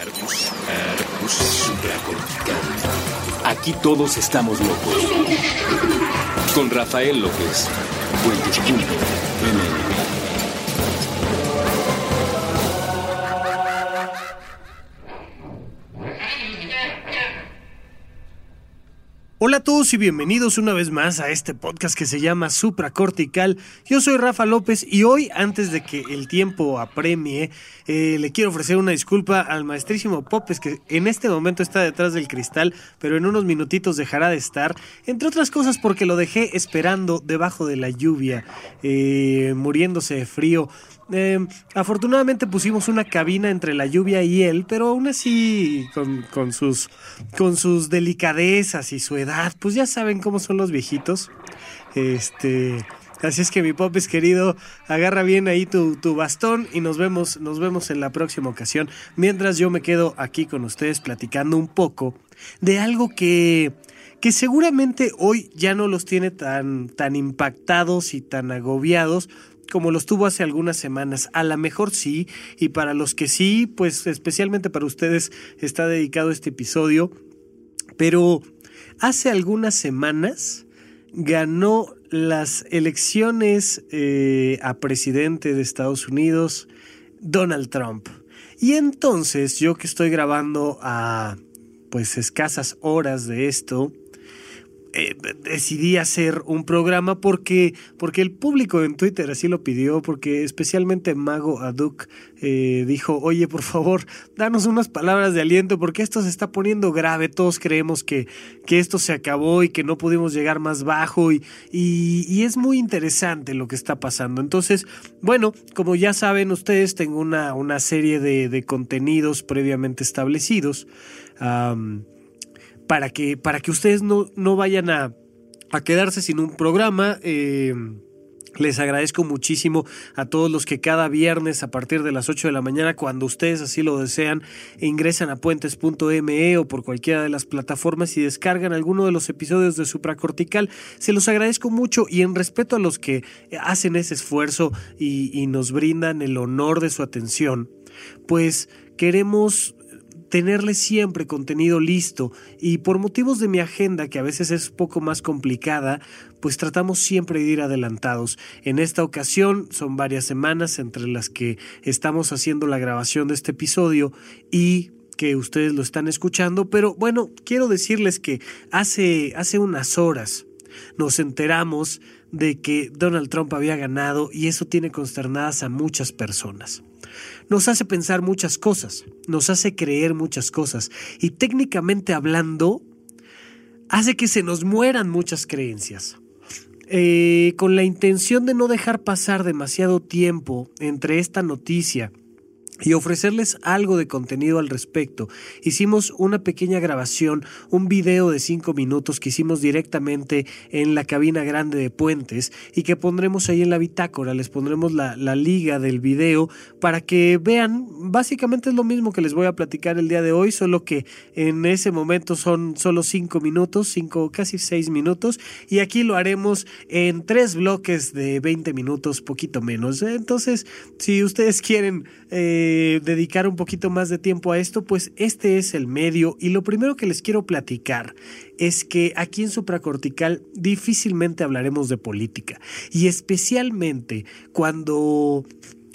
Arbus, arbus supracortical. Aquí todos estamos locos. Con Rafael López. Cuentos.mn. a todos y bienvenidos una vez más a este podcast que se llama Supracortical. Yo soy Rafa López y hoy, antes de que el tiempo apremie, eh, le quiero ofrecer una disculpa al maestrísimo Popes que en este momento está detrás del cristal, pero en unos minutitos dejará de estar, entre otras cosas porque lo dejé esperando debajo de la lluvia, eh, muriéndose de frío. Eh, afortunadamente pusimos una cabina entre la lluvia y él, pero aún así con, sus, con sus delicadezas y su edad, pues ya saben cómo son los viejitos. Este, así es que mi popes querido, agarra bien ahí tu, tu, bastón y nos vemos, nos vemos en la próxima ocasión. Mientras yo me quedo aquí con ustedes platicando un poco de algo que que seguramente hoy ya no los tiene tan, tan impactados y tan agobiados, como los tuvo hace algunas semanas. A lo mejor sí, y para los que sí, pues especialmente para ustedes está dedicado este episodio. Pero hace algunas semanas ganó las elecciones eh, a presidente de Estados Unidos Donald Trump. Y entonces yo que estoy grabando a pues escasas horas de esto, eh, decidí hacer un programa porque, porque el público en Twitter así lo pidió, porque especialmente Mago Aduk eh, dijo, oye, por favor, danos unas palabras de aliento, porque esto se está poniendo grave, todos creemos que, que esto se acabó y que no pudimos llegar más bajo y, y, es muy interesante lo que está pasando. Entonces, bueno, como ya saben ustedes, tengo una, una serie de, de contenidos previamente establecidos para que, para que ustedes no, no vayan a, quedarse sin un programa. Eh, les agradezco muchísimo a todos los que cada viernes a partir de las 8 de la mañana, cuando ustedes así lo desean, ingresan a puentes.me o por cualquiera de las plataformas y descargan alguno de los episodios de Supracortical. Se los agradezco mucho y en respeto a los que hacen ese esfuerzo y nos brindan el honor de su atención, pues queremos tenerle siempre contenido listo. Y por motivos de mi agenda que a veces es poco más complicada, pues tratamos siempre de ir adelantados. En esta ocasión son varias semanas entre las que estamos haciendo la grabación de este episodio y que ustedes lo están escuchando, pero bueno, quiero decirles que hace, hace unas horas nos enteramos de que Donald Trump había ganado y eso tiene consternadas a muchas personas nos hace pensar muchas cosas, nos hace creer muchas cosas y técnicamente hablando, hace que se nos mueran muchas creencias. Eh, con la intención de no dejar pasar demasiado tiempo entre esta noticia y ofrecerles algo de contenido al respecto. Hicimos una pequeña grabación, un video de cinco minutos que hicimos directamente en la cabina grande de Puentes y que pondremos ahí en la bitácora, les pondremos la, la liga del video para que vean, básicamente es lo mismo que les voy a platicar el día de hoy, solo que en ese momento son solo cinco minutos, cinco, casi seis minutos, y aquí lo haremos en tres bloques de 20 minutos, poquito menos. Entonces, si ustedes quieren... Eh, dedicar un poquito más de tiempo a esto, pues este es el medio. Y lo primero que les quiero platicar es que aquí en Supracortical difícilmente hablaremos de política. Y especialmente cuando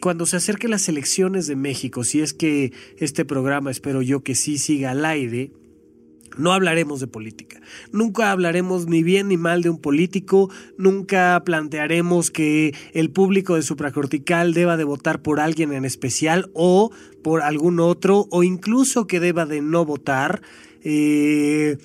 cuando se acerquen las elecciones de México, si es que este programa espero yo que sí siga al aire, no hablaremos de política. Nunca hablaremos ni bien ni mal de un político. Nunca plantearemos que el público de supracortical deba de votar por alguien en especial o por algún otro o incluso que deba de no votar. Eh,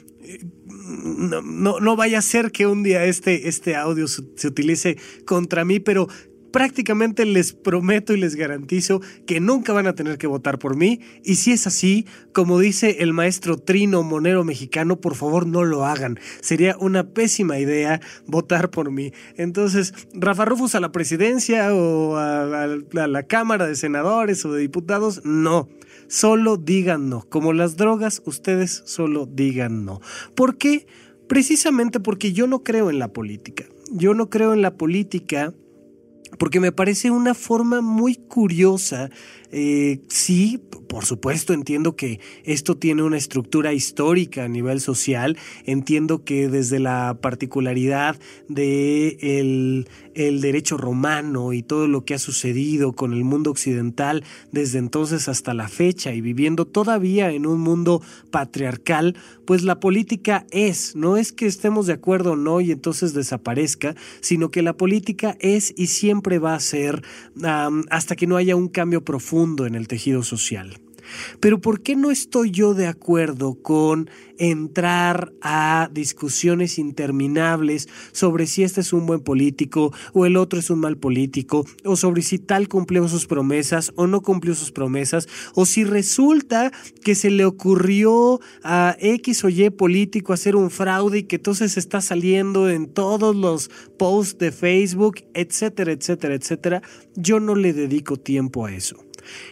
no, no, vaya a ser que un día este, este audio se utilice contra mí, pero prácticamente les prometo y les garantizo que nunca van a tener que votar por mí. Y si es así, como dice el maestro Trino Monero mexicano, por favor no lo hagan. Sería una pésima idea votar por mí. Entonces, Rafa Rufus a la presidencia o a, la Cámara de Senadores o de Diputados, no. Solo digan no. Como las drogas, ustedes solo digan no. ¿Por qué? Precisamente porque yo no creo en la política. Yo no creo en la política porque me parece una forma muy curiosa Eh, sí, por supuesto, entiendo que esto tiene una estructura histórica a nivel social. Entiendo que desde la particularidad de el, derecho romano y todo lo que ha sucedido con el mundo occidental desde entonces hasta la fecha y viviendo todavía en un mundo patriarcal, pues la política es, no es que estemos de acuerdo o no y entonces desaparezca, sino que la política es y siempre va a ser hasta que no haya un cambio profundo en el tejido social. Pero ¿por qué no estoy yo de acuerdo con entrar a discusiones interminables sobre si este es un buen político o el otro es un mal político, o sobre si tal cumplió sus promesas o no cumplió sus promesas, o si resulta que se le ocurrió a X o Y político hacer un fraude y que entonces está saliendo en todos los posts de Facebook, etcétera, etcétera, etcétera? Yo no le dedico tiempo a eso.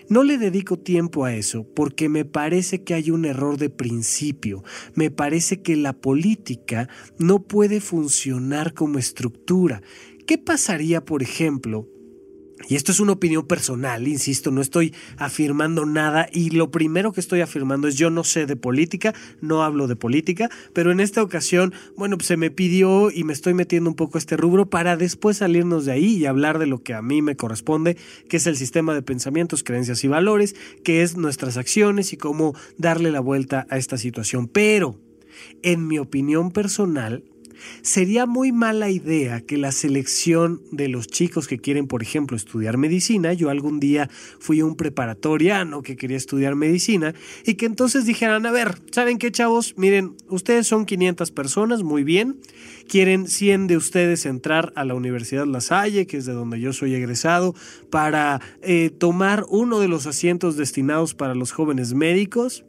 No le dedico tiempo a eso porque me parece que hay un error de principio. Me parece que la política no puede funcionar como estructura. ¿Qué pasaría, por ejemplo, y esto es una opinión personal, insisto, no estoy afirmando nada y lo primero que estoy afirmando es yo no sé de política, no hablo de política, pero en esta ocasión, bueno, pues se me pidió y me estoy metiendo un poco este rubro para después salirnos de ahí y hablar de lo que a mí me corresponde, que es el sistema de pensamientos, creencias y valores, que es nuestras acciones y cómo darle la vuelta a esta situación. Pero, en mi opinión personal, Sería muy mala idea que la selección de los chicos que quieren, por ejemplo, estudiar medicina, yo algún día fui un preparatoriano que quería estudiar medicina, y que entonces dijeran, a ver, ¿saben qué chavos? Miren, ustedes son 500 personas, muy bien, quieren 100 de ustedes entrar a la Universidad La Salle, que es de donde yo soy egresado, para eh, tomar uno de los asientos destinados para los jóvenes médicos.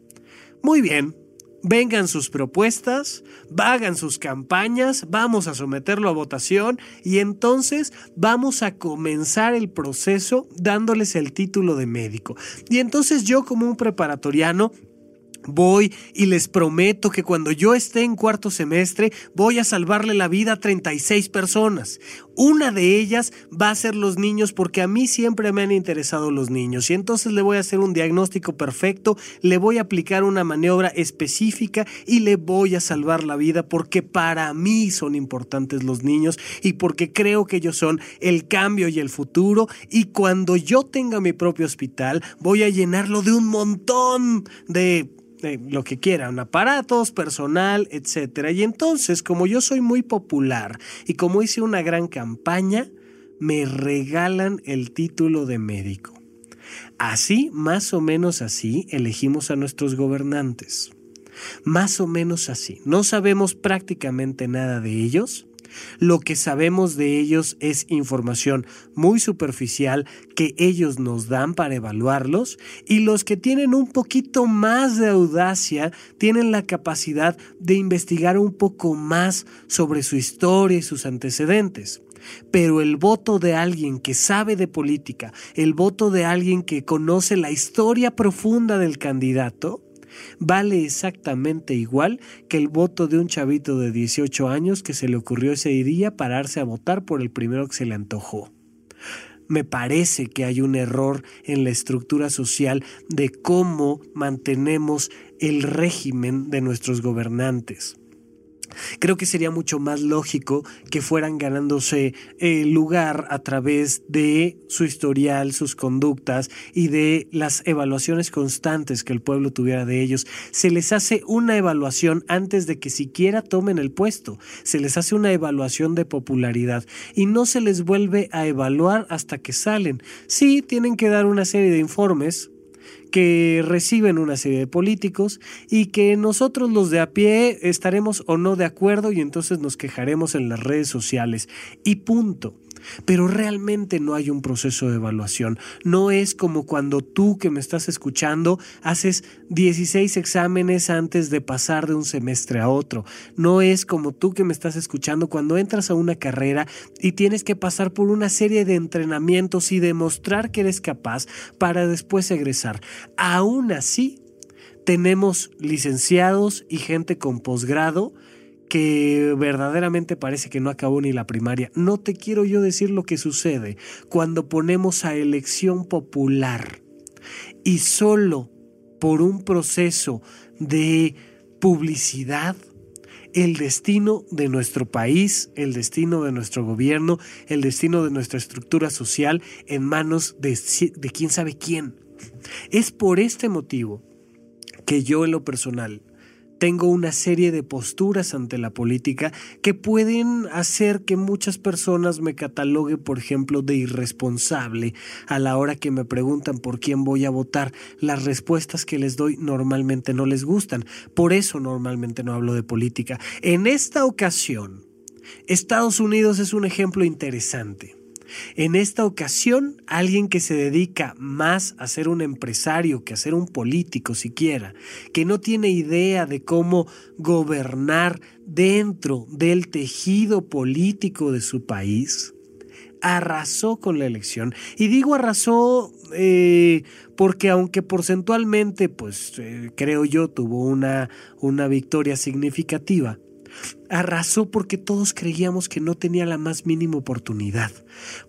Muy bien, vengan sus propuestas, hagan sus campañas, vamos a someterlo a votación y entonces vamos a comenzar el proceso dándoles el título de médico. Y entonces yo como un preparatoriano Voy y les prometo que cuando yo esté en cuarto semestre voy a salvarle la vida a 36 personas. Una de ellas va a ser los niños porque a mí siempre me han interesado los niños y entonces le voy a hacer un diagnóstico perfecto, le voy a aplicar una maniobra específica y le voy a salvar la vida porque para mí son importantes los niños y porque creo que ellos son el cambio y el futuro y cuando yo tenga mi propio hospital voy a llenarlo de un montón de lo que quieran, aparatos, personal, etc. Y entonces, como yo soy muy popular y como hice una gran campaña, me regalan el título de médico. Así, más o menos así, elegimos a nuestros gobernantes. Más o menos así. No sabemos prácticamente nada de ellos, lo que sabemos de ellos es información muy superficial que ellos nos dan para evaluarlos y los que tienen un poquito más de audacia tienen la capacidad de investigar un poco más sobre su historia y sus antecedentes. Pero el voto de alguien que sabe de política, el voto de alguien que conoce la historia profunda del candidato, vale exactamente igual que el voto de un chavito de 18 años que se le ocurrió ese día pararse a votar por el primero que se le antojó. Me parece que hay un error en la estructura social de cómo mantenemos el régimen de nuestros gobernantes. Creo que sería mucho más lógico que fueran ganándose el lugar a través de su historial, sus conductas y de las evaluaciones constantes que el pueblo tuviera de ellos. Se les hace una evaluación antes de que siquiera tomen el puesto. Se les hace una evaluación de popularidad y no se les vuelve a evaluar hasta que salen. Sí, tienen que dar una serie de informes, que reciben una serie de políticos y que nosotros los de a pie estaremos o no de acuerdo y entonces nos quejaremos en las redes sociales. Y punto. Pero realmente no hay un proceso de evaluación. No es como cuando tú que me estás escuchando haces 16 exámenes antes de pasar de un semestre a otro. No es como tú que me estás escuchando cuando entras a una carrera y tienes que pasar por una serie de entrenamientos y demostrar que eres capaz para después egresar. Aún así, tenemos licenciados y gente con posgrado que verdaderamente parece que no acabó ni la primaria. No te quiero yo decir lo que sucede cuando ponemos a elección popular y solo por un proceso de publicidad el destino de nuestro país, el destino de nuestro gobierno, el destino de nuestra estructura social en manos de, de quién sabe quién. Es por este motivo que yo en lo personal tengo una serie de posturas ante la política que pueden hacer que muchas personas me cataloguen, por ejemplo, de irresponsable a la hora que me preguntan por quién voy a votar. Las respuestas que les doy normalmente no les gustan. Por eso normalmente no hablo de política. En esta ocasión, Estados Unidos es un ejemplo interesante. En esta ocasión, alguien que se dedica más a ser un empresario que a ser un político siquiera, que no tiene idea de cómo gobernar dentro del tejido político de su país, arrasó con la elección. Y digo arrasó eh, porque aunque porcentualmente, pues eh, creo yo, tuvo una, una victoria significativa, Arrasó porque todos creíamos que no tenía la más mínima oportunidad,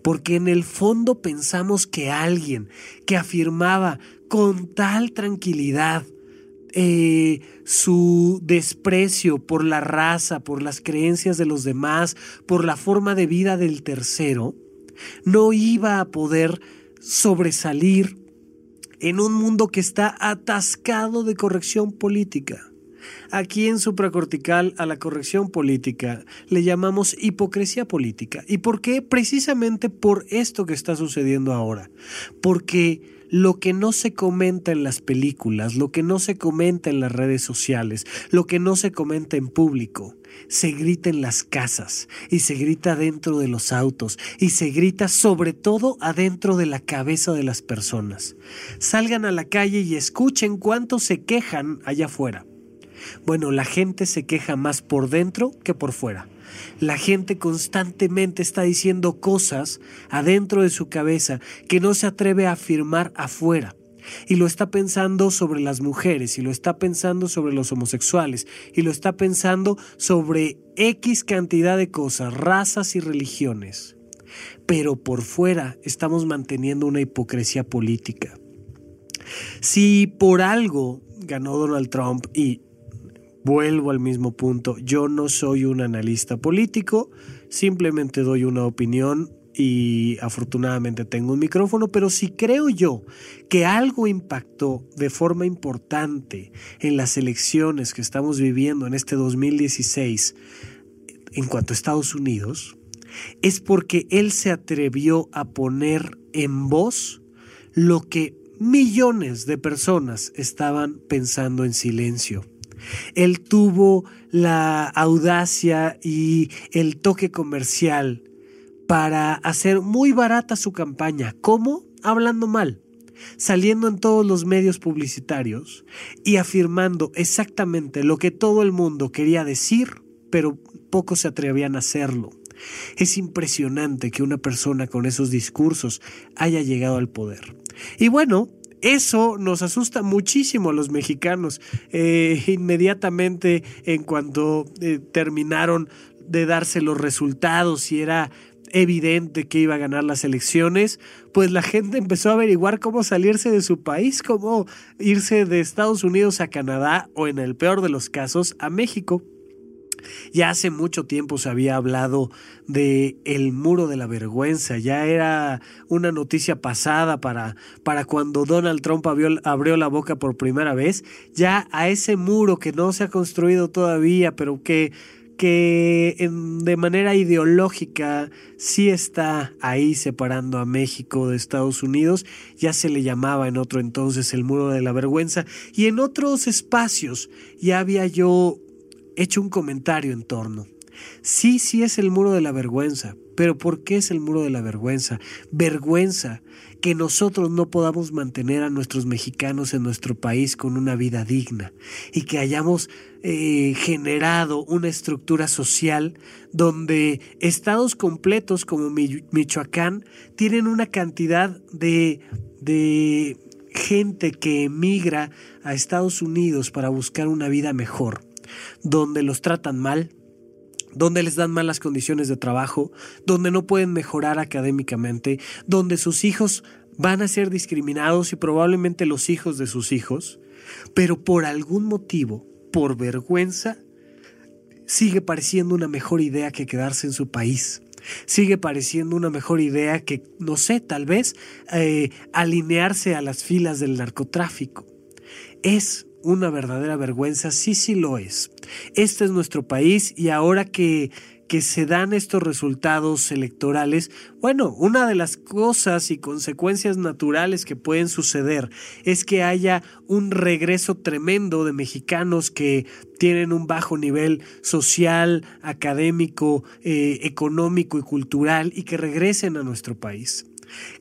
porque en el fondo pensamos que alguien que afirmaba con tal tranquilidad eh, su desprecio por la raza, por las creencias de los demás, por la forma de vida del tercero, no iba a poder sobresalir en un mundo que está atascado de corrección política. Aquí en supracortical a la corrección política le llamamos hipocresía política. ¿Y por qué? Precisamente por esto que está sucediendo ahora. Porque lo que no se comenta en las películas, lo que no se comenta en las redes sociales, lo que no se comenta en público, se grita en las casas y se grita dentro de los autos y se grita sobre todo adentro de la cabeza de las personas. Salgan a la calle y escuchen cuánto se quejan allá afuera. Bueno, la gente se queja más por dentro que por fuera. La gente constantemente está diciendo cosas adentro de su cabeza que no se atreve a afirmar afuera. Y lo está pensando sobre las mujeres, y lo está pensando sobre los homosexuales, y lo está pensando sobre X cantidad de cosas, razas y religiones. Pero por fuera estamos manteniendo una hipocresía política. Si por algo ganó Donald Trump y Vuelvo al mismo punto, yo no soy un analista político, simplemente doy una opinión y afortunadamente tengo un micrófono, pero si creo yo que algo impactó de forma importante en las elecciones que estamos viviendo en este 2016 en cuanto a Estados Unidos, es porque él se atrevió a poner en voz lo que millones de personas estaban pensando en silencio. Él tuvo la audacia y el toque comercial para hacer muy barata su campaña. ¿Cómo? Hablando mal, saliendo en todos los medios publicitarios y afirmando exactamente lo que todo el mundo quería decir, pero pocos se atrevían a hacerlo. Es impresionante que una persona con esos discursos haya llegado al poder. Y bueno, eso nos asusta muchísimo a los mexicanos. Eh, inmediatamente en cuanto eh, terminaron de darse los resultados y era evidente que iba a ganar las elecciones, pues la gente empezó a averiguar cómo salirse de su país, cómo irse de Estados Unidos a Canadá o en el peor de los casos a México. Ya hace mucho tiempo se había hablado de el muro de la vergüenza, ya era una noticia pasada para, para cuando Donald Trump abrió, la boca por primera vez, ya a ese muro que no se ha construido todavía, pero que que de manera ideológica sí está ahí separando a México de Estados Unidos, ya se le llamaba en otro entonces el muro de la vergüenza, y en otros espacios ya había yo hecho un comentario en torno. Sí, sí es el muro de la vergüenza, pero ¿por qué es el muro de la vergüenza? Vergüenza que nosotros no podamos mantener a nuestros mexicanos en nuestro país con una vida digna y que hayamos eh, generado una estructura social donde estados completos como Michoacán tienen una cantidad de, de gente que emigra a Estados Unidos para buscar una vida mejor donde los tratan mal, donde les dan malas condiciones de trabajo, donde no pueden mejorar académicamente, donde sus hijos van a ser discriminados y probablemente los hijos de sus hijos, pero por algún motivo, por vergüenza, sigue pareciendo una mejor idea que quedarse en su país. Sigue pareciendo una mejor idea que, no sé, tal vez eh, alinearse a las filas del narcotráfico. Es una verdadera vergüenza, sí, sí lo es. Este es nuestro país y ahora que que se dan estos resultados electorales, bueno, una de las cosas y consecuencias naturales que pueden suceder es que haya un regreso tremendo de mexicanos que tienen un bajo nivel social, académico, eh, económico y cultural y que regresen a nuestro país.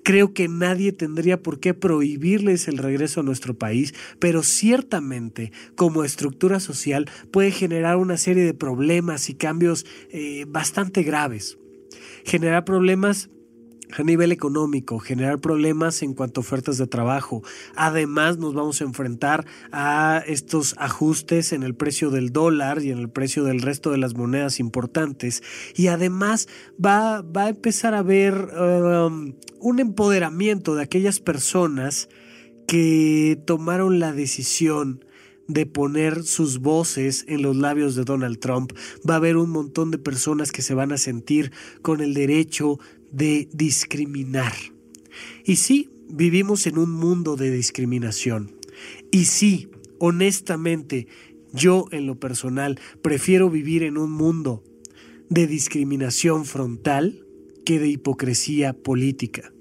Creo que nadie tendría por qué prohibirles el regreso a nuestro país, pero ciertamente como estructura social puede generar una serie de problemas y cambios eh, bastante graves. Generar problemas a nivel económico, generar problemas en cuanto a ofertas de trabajo. Además, nos vamos a enfrentar a estos ajustes en el precio del dólar y en el precio del resto de las monedas importantes. Y además va, va a empezar a haber um, un empoderamiento de aquellas personas que tomaron la decisión de poner sus voces en los labios de Donald Trump. Va a haber un montón de personas que se van a sentir con el derecho de discriminar. Y sí, vivimos en un mundo de discriminación. Y sí, honestamente, yo en lo personal prefiero vivir en un mundo de discriminación frontal que de hipocresía política.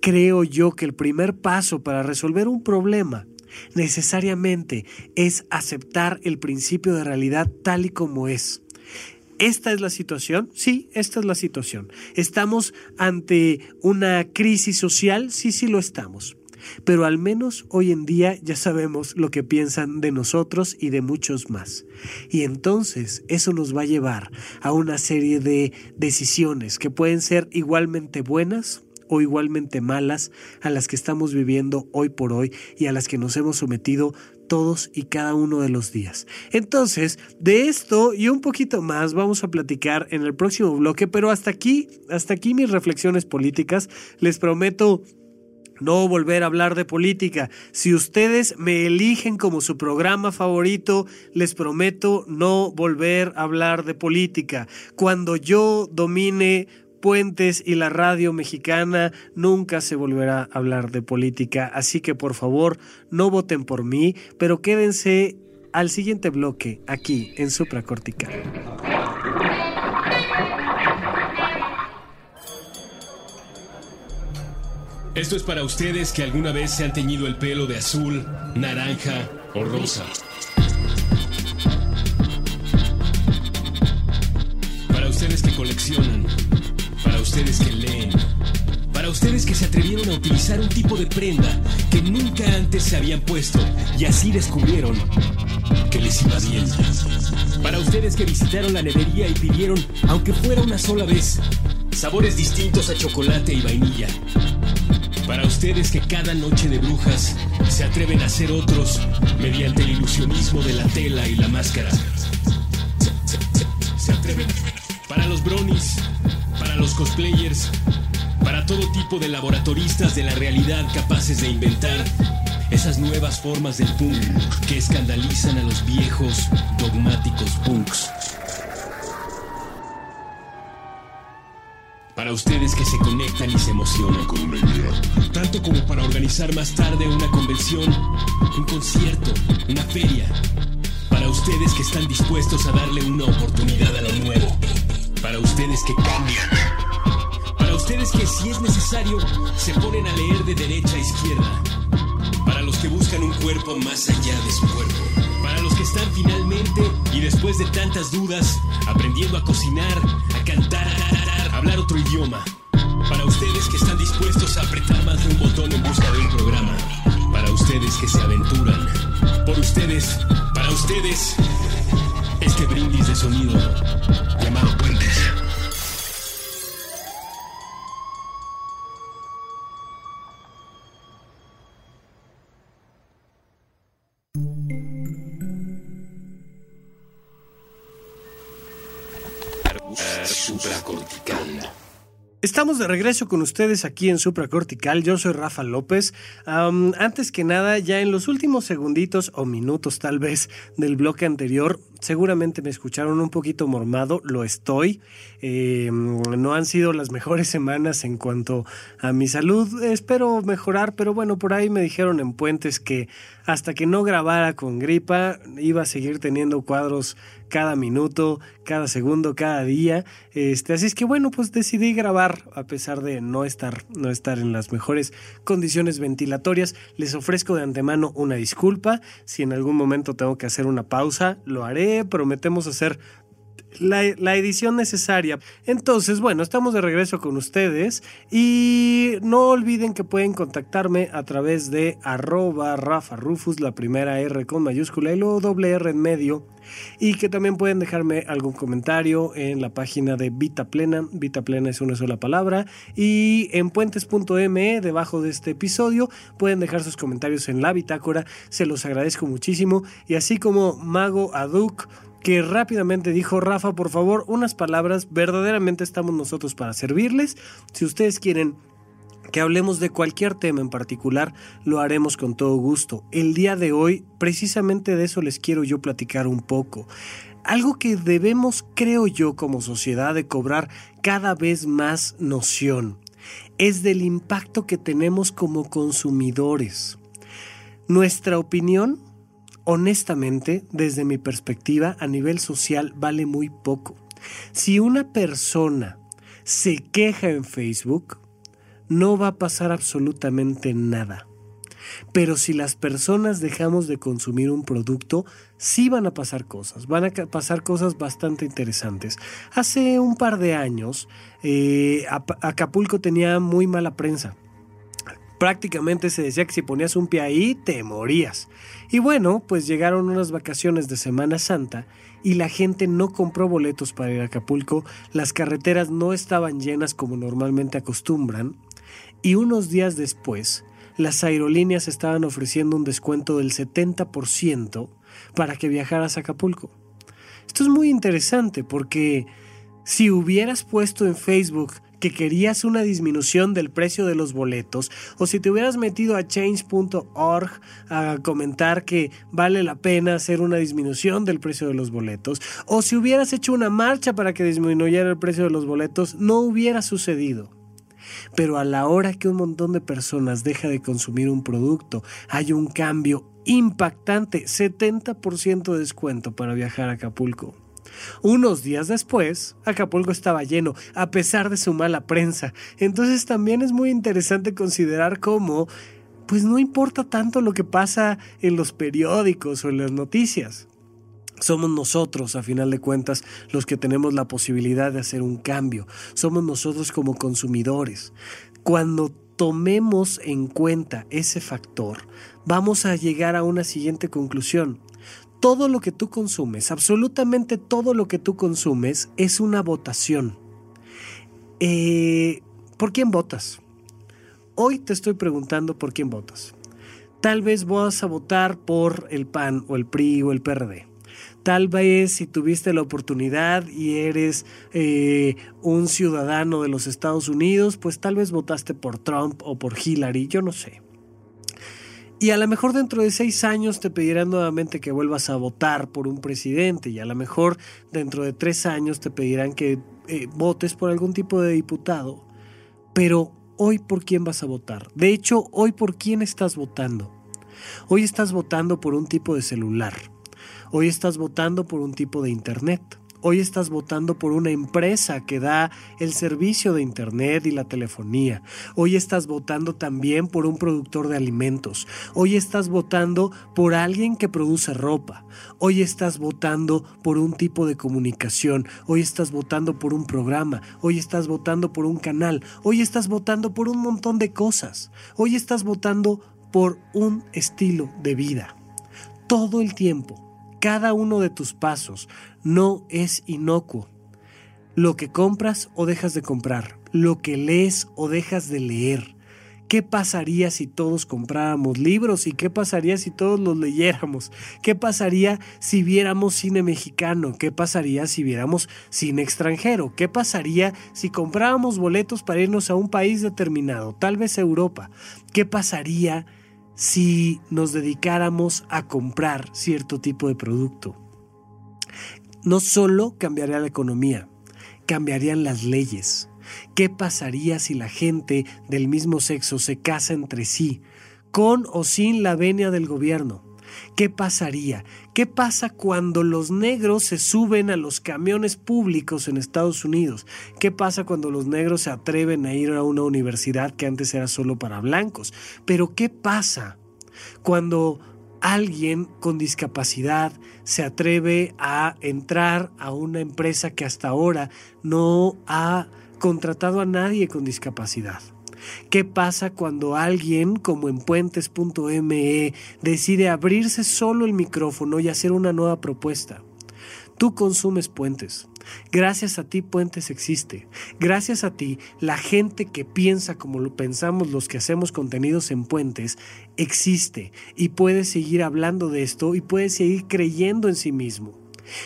Creo yo que el primer paso para resolver un problema necesariamente es aceptar el principio de realidad tal y como es ¿Esta es la situación? Sí, esta es la situación. ¿Estamos ante una crisis social? Sí, sí lo estamos. Pero al menos hoy en día ya sabemos lo que piensan de nosotros y de muchos más. Y entonces eso nos va a llevar a una serie de decisiones que pueden ser igualmente buenas o igualmente malas a las que estamos viviendo hoy por hoy y a las que nos hemos sometido todos y cada uno de los días. Entonces, de esto y un poquito más vamos a platicar en el próximo bloque, pero hasta aquí, hasta aquí mis reflexiones políticas. Les prometo no volver a hablar de política. Si ustedes me eligen como su programa favorito, les prometo no volver a hablar de política. Cuando yo domine puentes y la radio mexicana, nunca se volverá a hablar de política. Así que por favor, no voten por mí, pero quédense al siguiente bloque aquí en Supracortical. Esto es para ustedes que alguna vez se han teñido el pelo de azul, naranja o rosa. Para ustedes que coleccionan ustedes que leen, para ustedes que se atrevieron a utilizar un tipo de prenda que nunca antes se habían puesto y así descubrieron que les iba bien. Para ustedes que visitaron la nevería y pidieron, aunque fuera una sola vez, sabores distintos a chocolate y vainilla. Para ustedes que cada noche de brujas se atreven a hacer otros mediante el ilusionismo de la tela y la máscara. Se, atreven. Para los bronies para los cosplayers, para todo tipo de laboratoristas de la realidad capaces de inventar esas nuevas formas del punk que escandalizan a los viejos dogmáticos punks. Para ustedes que se conectan y se emocionan con. Tanto como para organizar más tarde una convención, un concierto, una feria. Para ustedes que están dispuestos a darle una oportunidad a lo nuevo para ustedes que cambian. Para ustedes que si es necesario se ponen a leer de derecha a izquierda. Para los que buscan un cuerpo más allá de su cuerpo. Para los que están finalmente y después de tantas dudas aprendiendo a cocinar, a cantar, a hablar otro idioma. Para ustedes que están dispuestos a apretar más de un botón en busca de un programa. Para ustedes que se aventuran. Por ustedes, para ustedes, este brindis de sonido Supracortical. Estamos de regreso con ustedes aquí en Supracortical. Yo soy Rafa López. antes que nada, ya en los últimos segunditos o minutos tal vez del bloque anterior, seguramente me escucharon un poquito mormado, lo estoy. Eh, no han sido las mejores semanas en cuanto a mi salud. Espero mejorar, pero bueno, por ahí me dijeron en Puentes que hasta que no grabara con gripa iba a seguir teniendo cuadros cada minuto, cada segundo, cada día. Este, así es que bueno, pues decidí grabar a pesar de no estar, no estar en las mejores condiciones ventilatorias. Les ofrezco de antemano una disculpa. Si en algún momento tengo que hacer una pausa, lo haré. Prometemos hacer la, edición necesaria. Entonces, bueno, estamos de regreso con ustedes y no olviden que pueden contactarme a través de arroba Rafa Rufus, la primera R con mayúscula y luego doble R en medio. Y que también pueden dejarme algún comentario en la página de Vita Plena. Vita Plena es una sola palabra. Y en puentes.me, debajo de este episodio, pueden dejar sus comentarios en la bitácora. Se los agradezco muchísimo. Y así como Mago Aduk que rápidamente dijo, Rafa, por favor, unas palabras, verdaderamente estamos nosotros para servirles. Si ustedes quieren que hablemos de cualquier tema en particular, lo haremos con todo gusto. El día de hoy, precisamente de eso les quiero yo platicar un poco. Algo que debemos, creo yo, como sociedad, de cobrar cada vez más noción, es del impacto que tenemos como consumidores. Nuestra opinión honestamente, desde mi perspectiva, a nivel social vale muy poco. Si una persona se queja en Facebook, no va a pasar absolutamente nada. Pero si las personas dejamos de consumir un producto, sí van a pasar cosas, van a pasar cosas bastante interesantes. Hace un par de años, eh, Acapulco tenía muy mala prensa prácticamente se decía que si ponías un pie ahí te morías. Y bueno, pues llegaron unas vacaciones de Semana Santa y la gente no compró boletos para ir a Acapulco, las carreteras no estaban llenas como normalmente acostumbran y unos días después las aerolíneas estaban ofreciendo un descuento del 70% para que viajaras a Acapulco. Esto es muy interesante porque si hubieras puesto en Facebook que querías una disminución del precio de los boletos, o si te hubieras metido a change.org a comentar que vale la pena hacer una disminución del precio de los boletos, o si hubieras hecho una marcha para que disminuyera el precio de los boletos, no hubiera sucedido. Pero a la hora que un montón de personas deja de consumir un producto, hay un cambio impactante, 70% de descuento para viajar a Acapulco. Unos días después, Acapulco estaba lleno, a pesar de su mala prensa. Entonces también es muy interesante considerar cómo, pues no importa tanto lo que pasa en los periódicos o en las noticias. Somos nosotros, a final de cuentas, los que tenemos la posibilidad de hacer un cambio. Somos nosotros como consumidores. Cuando tomemos en cuenta ese factor, vamos a llegar a una siguiente conclusión todo lo que tú consumes, absolutamente todo lo que tú consumes es una votación. Eh, ¿Por quién votas? Hoy te estoy preguntando por quién votas. Tal vez vas a votar por el PAN o el PRI o el PRD. Tal vez si tuviste la oportunidad y eres eh, un ciudadano de los Estados Unidos, pues tal vez votaste por Trump o por Hillary, yo no sé. Y a lo mejor dentro de seis años te pedirán nuevamente que vuelvas a votar por un presidente y a lo mejor dentro de tres años te pedirán que eh, votes por algún tipo de diputado. Pero hoy por quién vas a votar. De hecho, hoy por quién estás votando. Hoy estás votando por un tipo de celular. Hoy estás votando por un tipo de internet. Hoy estás votando por una empresa que da el servicio de Internet y la telefonía. Hoy estás votando también por un productor de alimentos. Hoy estás votando por alguien que produce ropa. Hoy estás votando por un tipo de comunicación. Hoy estás votando por un programa. Hoy estás votando por un canal. Hoy estás votando por un montón de cosas. Hoy estás votando por un estilo de vida. Todo el tiempo cada uno de tus pasos no es inocuo. Lo que compras o dejas de comprar, lo que lees o dejas de leer, ¿Qué pasaría si todos compráramos libros? ¿Y qué pasaría si todos los leyéramos? ¿Qué pasaría si viéramos cine mexicano? ¿Qué pasaría si viéramos cine extranjero? ¿Qué pasaría si compráramos boletos para irnos a un país determinado, tal vez Europa? ¿Qué pasaría si nos dedicáramos a comprar cierto tipo de producto? No solo cambiaría la economía, cambiarían las leyes ¿Qué pasaría si la gente del mismo sexo se casa entre sí, con o sin la venia del gobierno? ¿Qué pasaría? ¿Qué pasa cuando los negros se suben a los camiones públicos en Estados Unidos? ¿Qué pasa cuando los negros se atreven a ir a una universidad que antes era solo para blancos? Pero ¿qué pasa cuando alguien con discapacidad se atreve a entrar a una empresa que hasta ahora no ha contratado a nadie con discapacidad. ¿Qué pasa cuando alguien, como en puentes.me, decide abrirse solo el micrófono y hacer una nueva propuesta? Tú consumes puentes. Gracias a ti Puentes existe. Gracias a ti la gente que piensa como lo pensamos los que hacemos contenidos en Puentes existe y puede seguir hablando de esto y puede seguir creyendo en sí mismo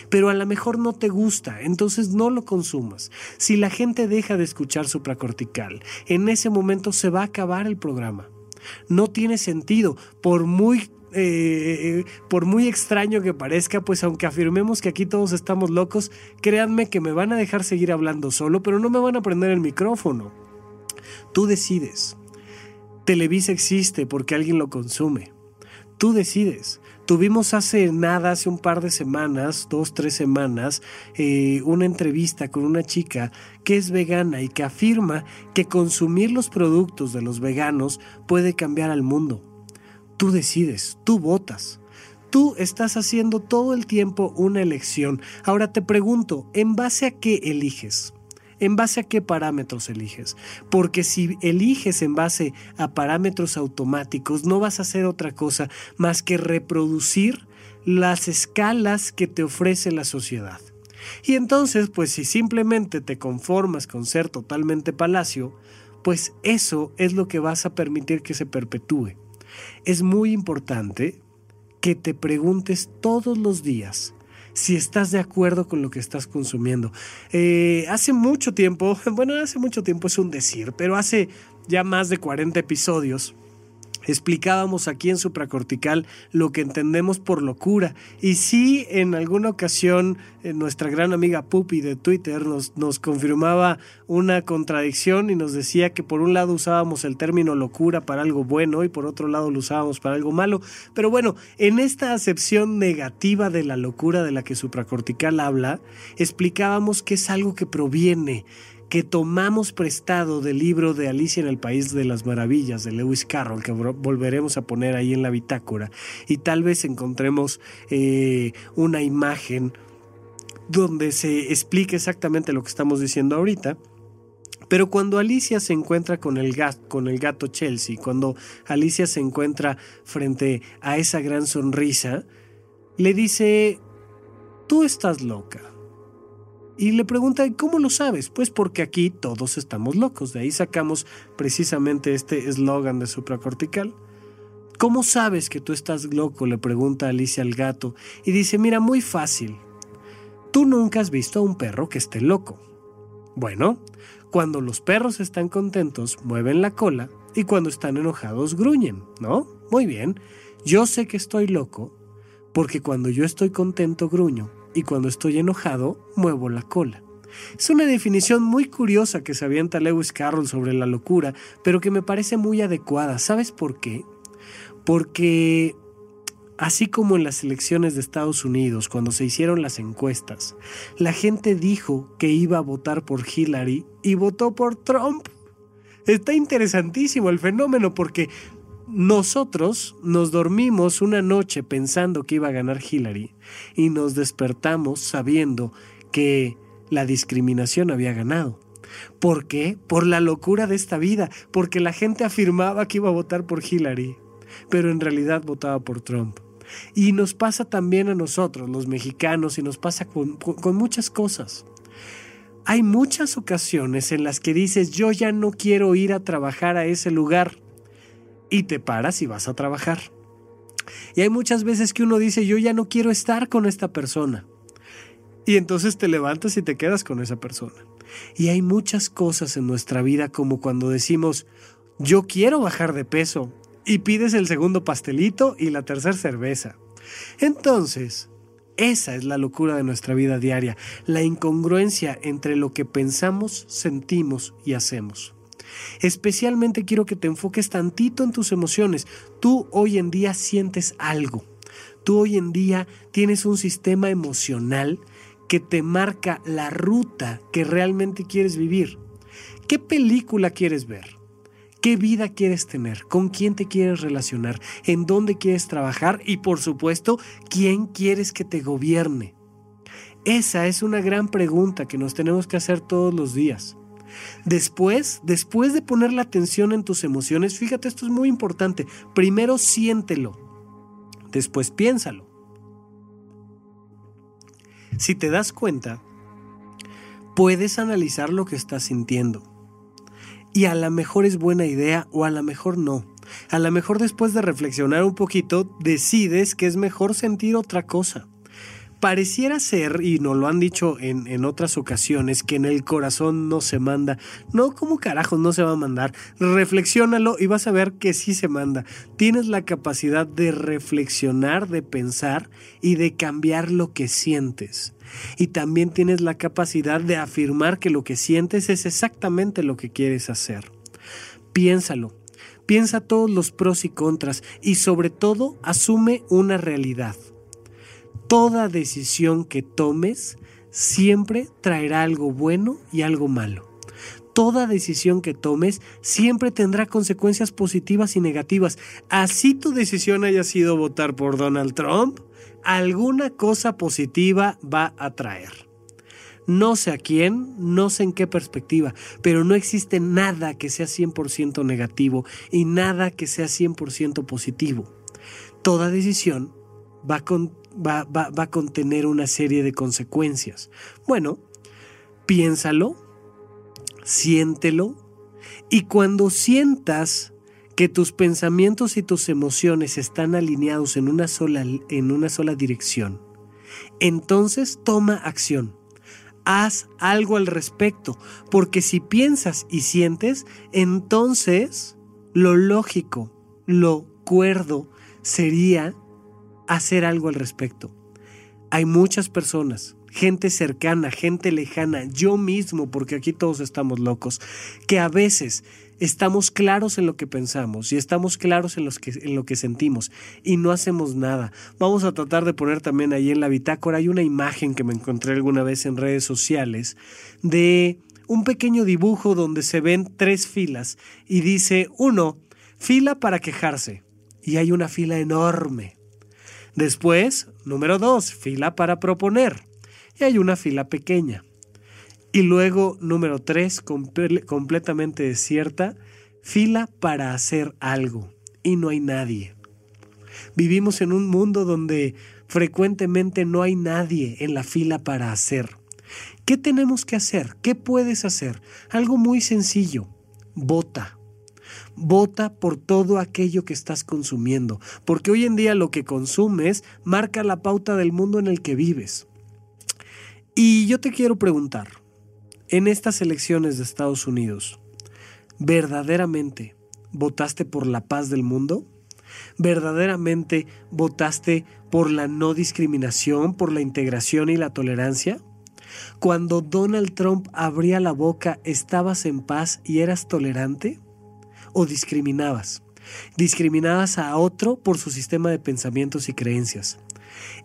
pero a lo mejor no te gusta, entonces no lo consumas. Si la gente deja de escuchar supracortical, en ese momento se va a acabar el programa. No tiene sentido, por muy eh, por muy extraño que parezca, pues aunque afirmemos que aquí todos estamos locos, créanme que me van a dejar seguir hablando solo, pero no me van a prender el micrófono. Tú decides. Televisa existe porque alguien lo consume. Tú decides. Tuvimos hace nada, hace un par de semanas, dos, tres semanas, eh, una entrevista con una chica que es vegana y que afirma que consumir los productos de los veganos puede cambiar al mundo. Tú decides, tú votas. Tú estás haciendo todo el tiempo una elección. Ahora te pregunto, ¿en base a qué eliges? ¿En base a qué parámetros eliges? Porque si eliges en base a parámetros automáticos, no vas a hacer otra cosa más que reproducir las escalas que te ofrece la sociedad. Y entonces, pues si simplemente te conformas con ser totalmente palacio, pues eso es lo que vas a permitir que se perpetúe. Es muy importante que te preguntes todos los días si estás de acuerdo con lo que estás consumiendo. Eh, hace mucho tiempo, bueno, hace mucho tiempo es un decir, pero hace ya más de 40 episodios, explicábamos aquí en supracortical lo que entendemos por locura. Y sí, en alguna ocasión, eh, nuestra gran amiga Pupi de Twitter nos, nos confirmaba una contradicción y nos decía que por un lado usábamos el término locura para algo bueno y por otro lado lo usábamos para algo malo. Pero bueno, en esta acepción negativa de la locura de la que supracortical habla, explicábamos que es algo que proviene que tomamos prestado del libro de Alicia en el País de las Maravillas de Lewis Carroll, que volveremos a poner ahí en la bitácora, y tal vez encontremos eh, una imagen donde se explique exactamente lo que estamos diciendo ahorita. Pero cuando Alicia se encuentra con el, con el gato Chelsea, cuando Alicia se encuentra frente a esa gran sonrisa, le dice, tú estás loca. Y le pregunta, ¿cómo lo sabes? Pues porque aquí todos estamos locos. De ahí sacamos precisamente este eslogan de supracortical. ¿Cómo sabes que tú estás loco? Le pregunta Alicia al gato. Y dice, mira, muy fácil. Tú nunca has visto a un perro que esté loco. Bueno, cuando los perros están contentos, mueven la cola y cuando están enojados, gruñen, ¿no? Muy bien. Yo sé que estoy loco porque cuando yo estoy contento, gruño y cuando estoy enojado muevo la cola. Es una definición muy curiosa que se avienta Lewis Carroll sobre la locura, pero que me parece muy adecuada. ¿Sabes por qué? Porque así como en las elecciones de Estados Unidos, cuando se hicieron las encuestas, la gente dijo que iba a votar por Hillary y votó por Trump. Está interesantísimo el fenómeno porque nosotros nos dormimos una noche pensando que iba a ganar Hillary y nos despertamos sabiendo que la discriminación había ganado. ¿Por qué? Por la locura de esta vida, porque la gente afirmaba que iba a votar por Hillary, pero en realidad votaba por Trump. Y nos pasa también a nosotros, los mexicanos, y nos pasa con, con muchas cosas. Hay muchas ocasiones en las que dices, yo ya no quiero ir a trabajar a ese lugar y te paras y vas a trabajar. Y hay muchas veces que uno dice, yo ya no quiero estar con esta persona. Y entonces te levantas y te quedas con esa persona. Y hay muchas cosas en nuestra vida como cuando decimos, yo quiero bajar de peso. Y pides el segundo pastelito y la tercera cerveza. Entonces, esa es la locura de nuestra vida diaria, la incongruencia entre lo que pensamos, sentimos y hacemos. Especialmente quiero que te enfoques tantito en tus emociones. Tú hoy en día sientes algo. Tú hoy en día tienes un sistema emocional que te marca la ruta que realmente quieres vivir. ¿Qué película quieres ver? ¿Qué vida quieres tener? ¿Con quién te quieres relacionar? ¿En dónde quieres trabajar? Y por supuesto, ¿quién quieres que te gobierne? Esa es una gran pregunta que nos tenemos que hacer todos los días. Después, después de poner la atención en tus emociones, fíjate, esto es muy importante. Primero siéntelo, después piénsalo. Si te das cuenta, puedes analizar lo que estás sintiendo. Y a lo mejor es buena idea o a lo mejor no. A lo mejor después de reflexionar un poquito, decides que es mejor sentir otra cosa pareciera ser, y nos lo han dicho en, otras ocasiones, que en el corazón no se manda. No, ¿cómo carajos no se va a mandar? Reflexiónalo y vas a ver que sí se manda. Tienes la capacidad de reflexionar, de pensar y de cambiar lo que sientes. Y también tienes la capacidad de afirmar que lo que sientes es exactamente lo que quieres hacer. Piénsalo. Piensa todos los pros y contras y sobre todo asume una realidad toda decisión que tomes siempre traerá algo bueno y algo malo. Toda decisión que tomes siempre tendrá consecuencias positivas y negativas. Así tu decisión haya sido votar por Donald Trump, alguna cosa positiva va a traer. No sé a quién, no sé en qué perspectiva, pero no existe nada que sea 100% negativo y nada que sea 100% positivo. Toda decisión va con va, a contener una serie de consecuencias. Bueno, piénsalo, siéntelo, y cuando sientas que tus pensamientos y tus emociones están alineados en una sola, en una sola dirección, entonces toma acción. Haz algo al respecto, porque si piensas y sientes, entonces lo lógico, lo cuerdo sería hacer algo al respecto. Hay muchas personas, gente cercana, gente lejana, yo mismo, porque aquí todos estamos locos, que a veces estamos claros en lo que pensamos y estamos claros en, que, en lo que sentimos y no hacemos nada. Vamos a tratar de poner también ahí en la bitácora, hay una imagen que me encontré alguna vez en redes sociales de un pequeño dibujo donde se ven tres filas y dice, uno, fila para quejarse. Y hay una fila enorme. Después, número dos, fila para proponer. Y hay una fila pequeña. Y luego, número tres, completamente desierta, fila para hacer algo. Y no hay nadie. Vivimos en un mundo donde frecuentemente no hay nadie en la fila para hacer. ¿Qué tenemos que hacer? ¿Qué puedes hacer? Algo muy sencillo. Vota. Vota por todo aquello que estás consumiendo, porque hoy en día lo que consumes marca la pauta del mundo en el que vives. Y yo te quiero preguntar, en estas elecciones de Estados Unidos, ¿verdaderamente votaste por la paz del mundo? ¿Verdaderamente votaste por la no discriminación, por la integración y la tolerancia? Cuando Donald Trump abría la boca, ¿estabas en paz y eras tolerante? O discriminabas. Discriminabas a otro por su sistema de pensamientos y creencias.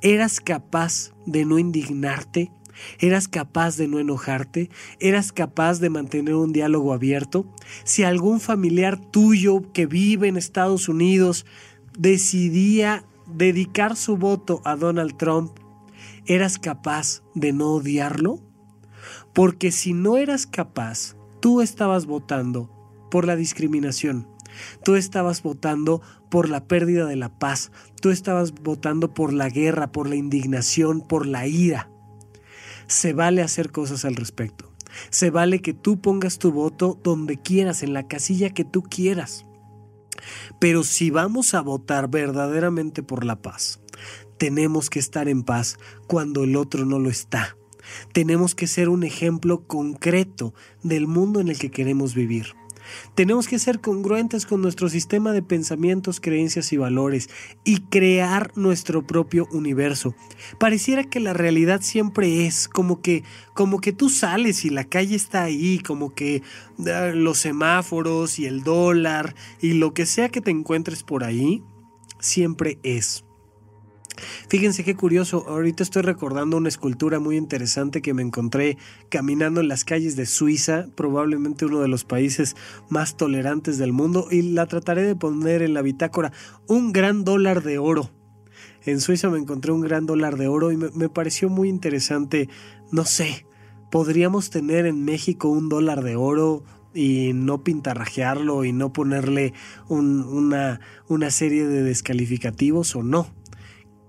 Eras capaz de no indignarte, eras capaz de no enojarte, eras capaz de mantener un diálogo abierto. Si algún familiar tuyo que vive en Estados Unidos decidía dedicar su voto a Donald Trump, ¿eras capaz de no odiarlo? Porque si no eras capaz, tú estabas votando por la discriminación. Tú estabas votando por la pérdida de la paz. Tú estabas votando por la guerra, por la indignación, por la ira. Se vale hacer cosas al respecto. Se vale que tú pongas tu voto donde quieras, en la casilla que tú quieras. Pero si vamos a votar verdaderamente por la paz, tenemos que estar en paz cuando el otro no lo está. Tenemos que ser un ejemplo concreto del mundo en el que queremos vivir. Tenemos que ser congruentes con nuestro sistema de pensamientos, creencias y valores y crear nuestro propio universo. Pareciera que la realidad siempre es como que como que tú sales y la calle está ahí, como que ah, los semáforos y el dólar y lo que sea que te encuentres por ahí siempre es. Fíjense qué curioso, ahorita estoy recordando una escultura muy interesante que me encontré caminando en las calles de Suiza, probablemente uno de los países más tolerantes del mundo, y la trataré de poner en la bitácora, un gran dólar de oro. En Suiza me encontré un gran dólar de oro y me, pareció muy interesante, no sé, podríamos tener en México un dólar de oro y no pintarrajearlo y no ponerle una, serie de descalificativos o no.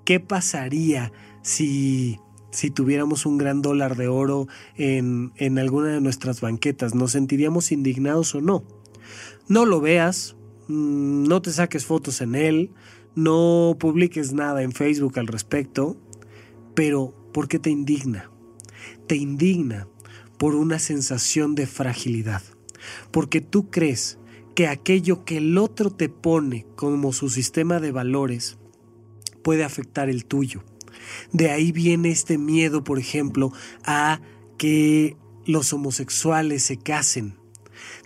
¿Qué pasaría si, si tuviéramos un gran dólar de oro en, en alguna de nuestras banquetas? ¿Nos sentiríamos indignados o no? No lo veas, mm, no te saques fotos en él, no publiques nada en Facebook al respecto, pero ¿por qué te indigna? Te indigna por una sensación de fragilidad, porque tú crees que aquello que el otro te pone como su sistema de valores puede afectar el tuyo. De ahí viene este miedo, por ejemplo, a que los homosexuales se casen.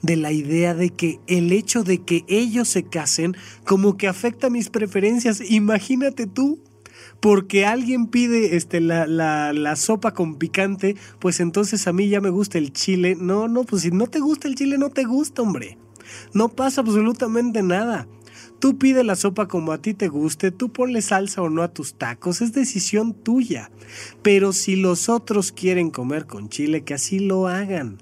De la idea de que el hecho de que ellos se casen como que afecta mis preferencias. Imagínate tú, porque alguien pide este, la, la, la, sopa con picante, pues entonces a mí ya me gusta el chile. No, no, pues si no te gusta el chile, no te gusta, hombre. No pasa absolutamente nada. Tú pide la sopa como a ti te guste, tú ponle salsa o no a tus tacos, es decisión tuya. Pero si los otros quieren comer con chile, que así lo hagan.